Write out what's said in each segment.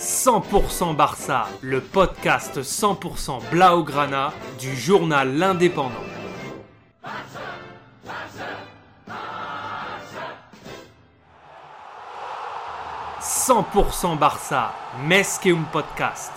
100% Barça, le podcast 100% Blaugrana du journal L'Indépendant. « 100% Barça, Mesqueum Podcast.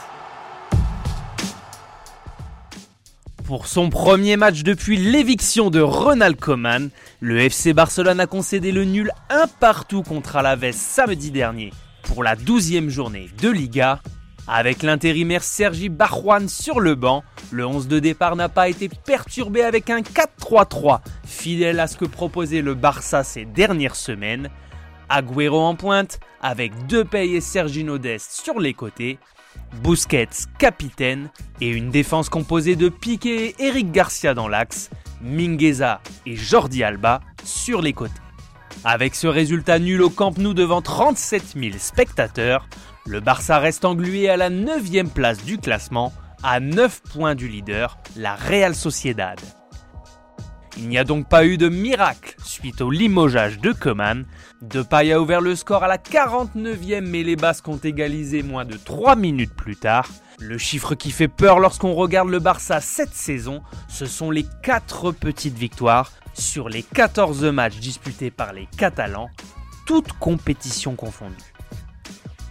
Pour son premier match depuis l'éviction de Ronald Koeman, le FC Barcelone a concédé le nul un partout contre Alaves samedi dernier pour la douzième journée de Liga. Avec l'intérimaire Sergi Barjuan sur le banc, le 11 de départ n'a pas été perturbé avec un 4-3-3, fidèle à ce que proposait le Barça ces dernières semaines. Agüero en pointe, avec Depay et Sergi Nodest sur les côtés, Busquets capitaine et une défense composée de Piqué et Eric Garcia dans l'axe, Mingueza et Jordi Alba sur les côtés. Avec ce résultat nul au Camp Nou devant 37 000 spectateurs, le Barça reste englué à la 9 place du classement, à 9 points du leader, la Real Sociedad. Il n'y a donc pas eu de miracle suite au limogeage de Coman. Depay a ouvert le score à la 49e mais les Basques ont égalisé moins de 3 minutes plus tard. Le chiffre qui fait peur lorsqu'on regarde le Barça cette saison, ce sont les 4 petites victoires sur les 14 matchs disputés par les Catalans, toutes compétitions confondues.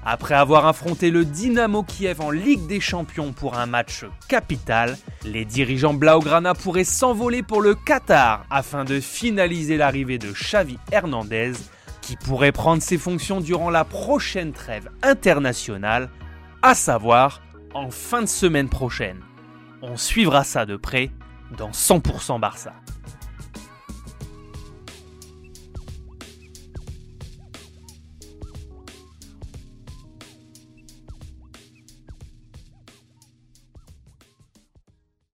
Après avoir affronté le Dynamo Kiev en Ligue des Champions pour un match capital, les dirigeants Blaugrana pourraient s'envoler pour le Qatar afin de finaliser l'arrivée de Xavi Hernandez, qui pourrait prendre ses fonctions durant la prochaine trêve internationale, à savoir en fin de semaine prochaine. On suivra ça de près dans 100% Barça.